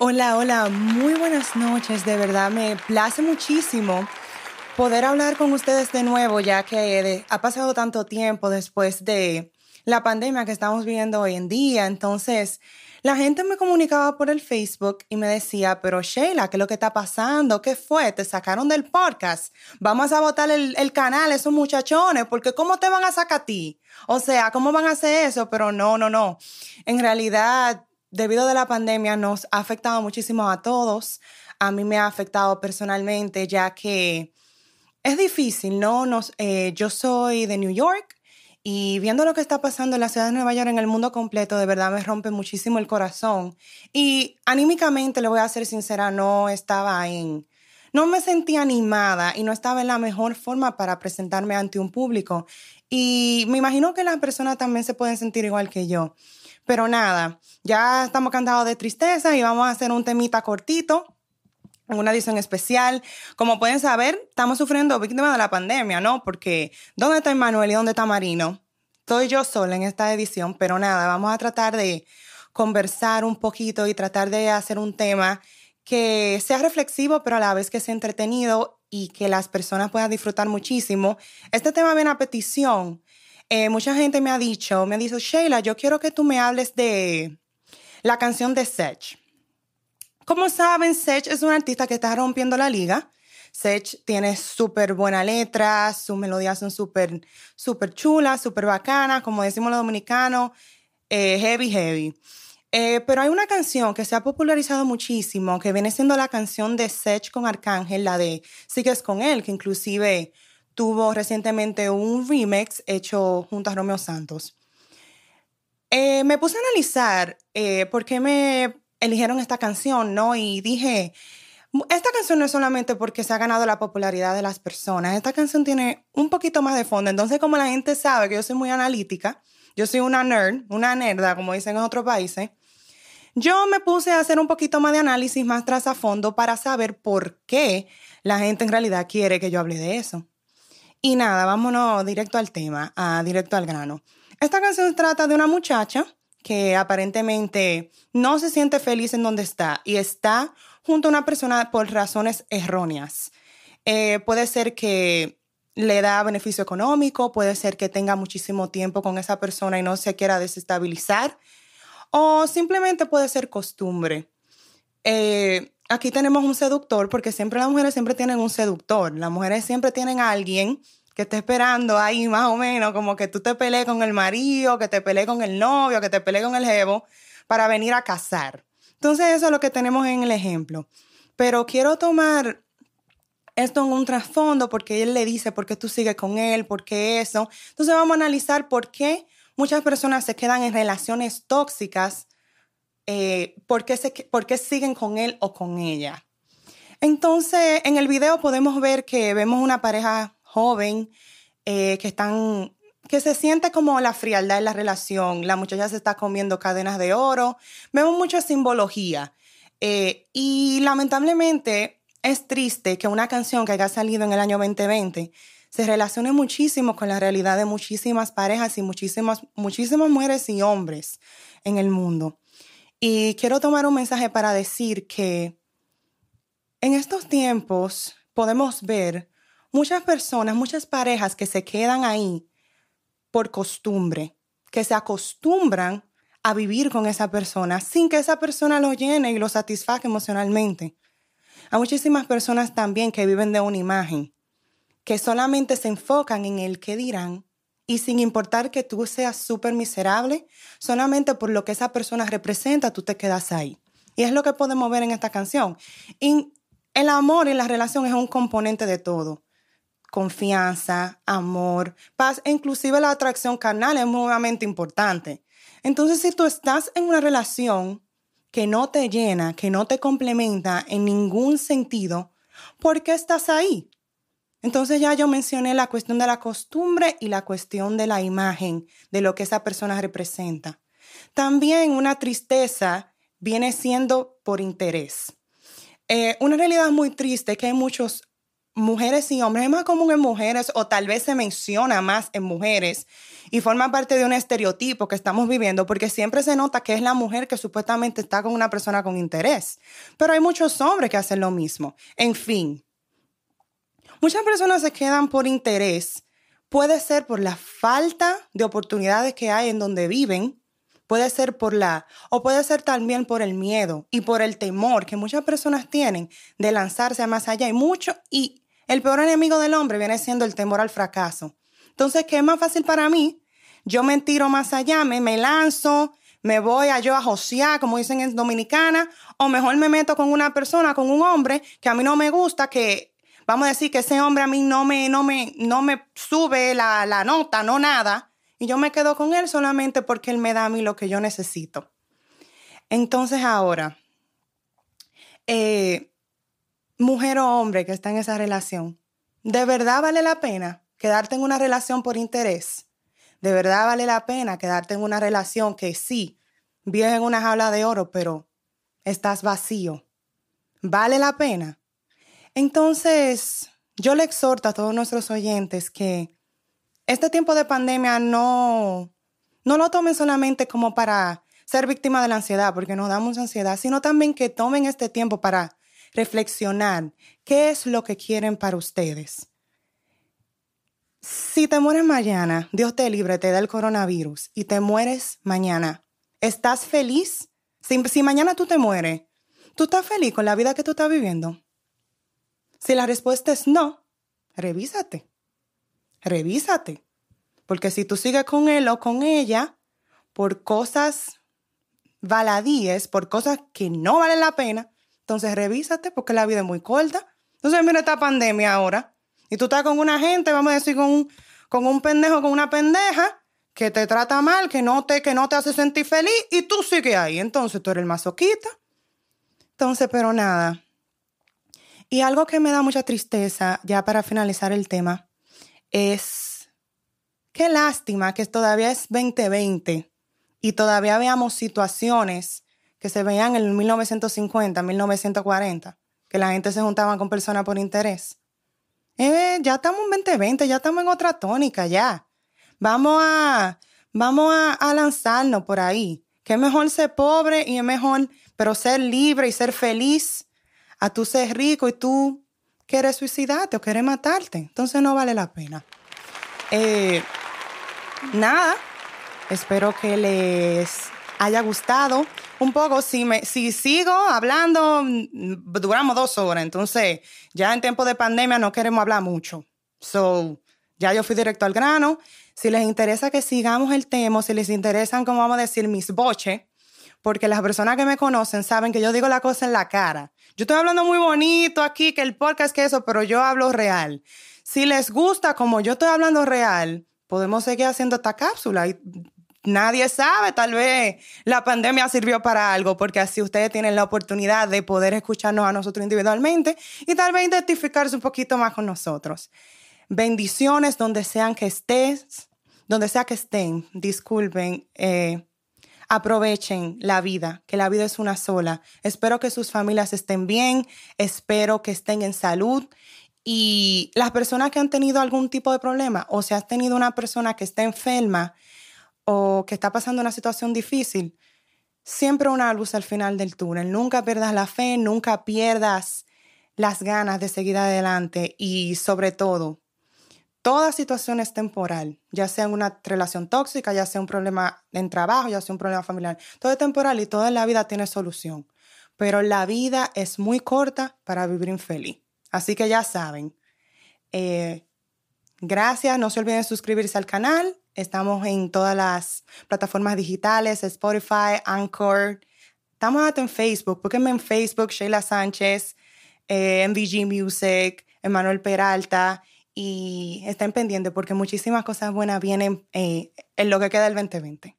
Hola, hola, muy buenas noches. De verdad me place muchísimo poder hablar con ustedes de nuevo, ya que ha pasado tanto tiempo después de la pandemia que estamos viviendo hoy en día. Entonces, la gente me comunicaba por el Facebook y me decía, pero Sheila, ¿qué es lo que está pasando? ¿Qué fue? ¿Te sacaron del podcast? Vamos a botar el, el canal, esos muchachones, porque ¿cómo te van a sacar a ti? O sea, ¿cómo van a hacer eso? Pero no, no, no. En realidad, debido a la pandemia nos ha afectado muchísimo a todos. A mí me ha afectado personalmente, ya que es difícil, ¿no? Nos, eh, yo soy de New York y viendo lo que está pasando en la ciudad de Nueva York, en el mundo completo, de verdad me rompe muchísimo el corazón. Y anímicamente, le voy a ser sincera, no estaba en... No me sentía animada y no estaba en la mejor forma para presentarme ante un público. Y me imagino que las personas también se pueden sentir igual que yo. Pero nada, ya estamos cansados de tristeza y vamos a hacer un temita cortito una edición especial. Como pueden saber, estamos sufriendo víctimas de la pandemia, ¿no? Porque ¿dónde está Manuel y dónde está Marino? Estoy yo sola en esta edición, pero nada, vamos a tratar de conversar un poquito y tratar de hacer un tema que sea reflexivo, pero a la vez que sea entretenido y que las personas puedan disfrutar muchísimo. Este tema viene a petición eh, mucha gente me ha dicho, me ha dicho, Sheila, yo quiero que tú me hables de la canción de Sech. Como saben, Sech es un artista que está rompiendo la liga. Sech tiene súper buena letra, sus melodías son súper super chulas, súper bacanas, como decimos los dominicanos, eh, heavy, heavy. Eh, pero hay una canción que se ha popularizado muchísimo, que viene siendo la canción de Sech con Arcángel, la de Sigues con él, que inclusive tuvo recientemente un remix hecho junto a Romeo Santos. Eh, me puse a analizar eh, por qué me eligieron esta canción, ¿no? Y dije, esta canción no es solamente porque se ha ganado la popularidad de las personas, esta canción tiene un poquito más de fondo. Entonces, como la gente sabe que yo soy muy analítica, yo soy una nerd, una nerda, como dicen en otros países, yo me puse a hacer un poquito más de análisis más tras a fondo para saber por qué la gente en realidad quiere que yo hable de eso. Y nada, vámonos directo al tema, a directo al grano. Esta canción trata de una muchacha que aparentemente no se siente feliz en donde está y está junto a una persona por razones erróneas. Eh, puede ser que le da beneficio económico, puede ser que tenga muchísimo tiempo con esa persona y no se quiera desestabilizar, o simplemente puede ser costumbre. Eh, aquí tenemos un seductor, porque siempre las mujeres siempre tienen un seductor. Las mujeres siempre tienen a alguien que esté esperando ahí más o menos, como que tú te pelees con el marido, que te pelees con el novio, que te pelees con el jevo, para venir a casar. Entonces eso es lo que tenemos en el ejemplo. Pero quiero tomar esto en un trasfondo porque él le dice por qué tú sigues con él, por qué eso. Entonces vamos a analizar por qué muchas personas se quedan en relaciones tóxicas eh, por, qué por qué siguen con él o con ella. Entonces, en el video podemos ver que vemos una pareja joven eh, que están que se siente como la frialdad en la relación. La muchacha se está comiendo cadenas de oro. Vemos mucha simbología. Eh, y lamentablemente es triste que una canción que haya salido en el año 2020 se relacione muchísimo con la realidad de muchísimas parejas y muchísimas, muchísimas mujeres y hombres en el mundo. Y quiero tomar un mensaje para decir que en estos tiempos podemos ver muchas personas, muchas parejas que se quedan ahí por costumbre, que se acostumbran a vivir con esa persona sin que esa persona lo llene y lo satisfaga emocionalmente. Hay muchísimas personas también que viven de una imagen, que solamente se enfocan en el que dirán y sin importar que tú seas súper miserable, solamente por lo que esa persona representa, tú te quedas ahí. Y es lo que podemos ver en esta canción. El amor y la relación es un componente de todo. Confianza, amor, paz, e inclusive la atracción carnal es muy importante. Entonces, si tú estás en una relación que no te llena, que no te complementa en ningún sentido, ¿por qué estás ahí? Entonces ya yo mencioné la cuestión de la costumbre y la cuestión de la imagen, de lo que esa persona representa. También una tristeza viene siendo por interés. Eh, una realidad muy triste es que hay muchos mujeres y hombres, es más común en mujeres o tal vez se menciona más en mujeres y forma parte de un estereotipo que estamos viviendo porque siempre se nota que es la mujer que supuestamente está con una persona con interés. Pero hay muchos hombres que hacen lo mismo. En fin, muchas personas se quedan por interés. Puede ser por la falta de oportunidades que hay en donde viven, puede ser por la, o puede ser también por el miedo y por el temor que muchas personas tienen de lanzarse a más allá. Y mucho, y el peor enemigo del hombre viene siendo el temor al fracaso. Entonces, ¿qué es más fácil para mí? Yo me tiro más allá, me, me lanzo, me voy a yo a josear, como dicen en Dominicana, o mejor me meto con una persona, con un hombre que a mí no me gusta, que vamos a decir que ese hombre a mí no me, no me, no me sube la, la nota, no nada, y yo me quedo con él solamente porque él me da a mí lo que yo necesito. Entonces ahora, eh, mujer o hombre que está en esa relación, ¿de verdad vale la pena quedarte en una relación por interés? ¿De verdad vale la pena quedarte en una relación que sí, vives en una jaula de oro, pero estás vacío? ¿Vale la pena? Entonces, yo le exhorto a todos nuestros oyentes que este tiempo de pandemia no, no lo tomen solamente como para ser víctima de la ansiedad, porque nos da mucha ansiedad, sino también que tomen este tiempo para reflexionar qué es lo que quieren para ustedes. Si te mueres mañana, Dios te libre, te da el coronavirus y te mueres mañana, ¿estás feliz? Si, si, mañana tú te mueres, ¿tú estás feliz con la vida que tú estás viviendo? Si la respuesta es no, revísate. Revísate. Porque si tú sigues con él o con ella por cosas baladíes, por cosas que no valen la pena, entonces revísate porque la vida es muy corta. Entonces mira esta pandemia ahora. Y tú estás con una gente, vamos a decir, con un, con un pendejo, con una pendeja, que te trata mal, que no, te, que no te hace sentir feliz y tú sigues ahí. Entonces tú eres el masoquista. Entonces, pero nada. Y algo que me da mucha tristeza, ya para finalizar el tema, es qué lástima que todavía es 2020 y todavía veamos situaciones que se veían en 1950, 1940, que la gente se juntaba con personas por interés. Eh, ya estamos en 2020, ya estamos en otra tónica, ya. Vamos a, vamos a, lanzarnos por ahí. Que es mejor ser pobre y es mejor, pero ser libre y ser feliz a tú ser rico y tú quieres suicidarte o quieres matarte. Entonces no vale la pena. Eh, nada, espero que les haya gustado un poco. Si, me, si sigo hablando, mm, duramos dos horas. Entonces, ya en tiempo de pandemia no queremos hablar mucho. So, ya yo fui directo al grano. Si les interesa que sigamos el tema, si les interesan, como vamos a decir, mis boches, porque las personas que me conocen saben que yo digo la cosa en la cara. Yo estoy hablando muy bonito aquí, que el podcast, que eso, pero yo hablo real. Si les gusta como yo estoy hablando real, podemos seguir haciendo esta cápsula y nadie sabe, tal vez la pandemia sirvió para algo, porque así ustedes tienen la oportunidad de poder escucharnos a nosotros individualmente y tal vez identificarse un poquito más con nosotros. Bendiciones donde sean que estés, donde sea que estén, disculpen, eh, aprovechen la vida, que la vida es una sola. Espero que sus familias estén bien, espero que estén en salud y las personas que han tenido algún tipo de problema o si has tenido una persona que está enferma, o que está pasando una situación difícil, siempre una luz al final del túnel. Nunca pierdas la fe, nunca pierdas las ganas de seguir adelante y sobre todo, toda situación es temporal, ya sea una relación tóxica, ya sea un problema en trabajo, ya sea un problema familiar. Todo es temporal y toda la vida tiene solución. Pero la vida es muy corta para vivir infeliz. Así que ya saben. Eh, gracias, no se olviden suscribirse al canal Estamos en todas las plataformas digitales, Spotify, Anchor. Estamos en Facebook. Búsquenme en Facebook, Sheila Sánchez, eh, MVG Music, Emanuel Peralta. Y estén pendientes porque muchísimas cosas buenas vienen eh, en lo que queda del 2020.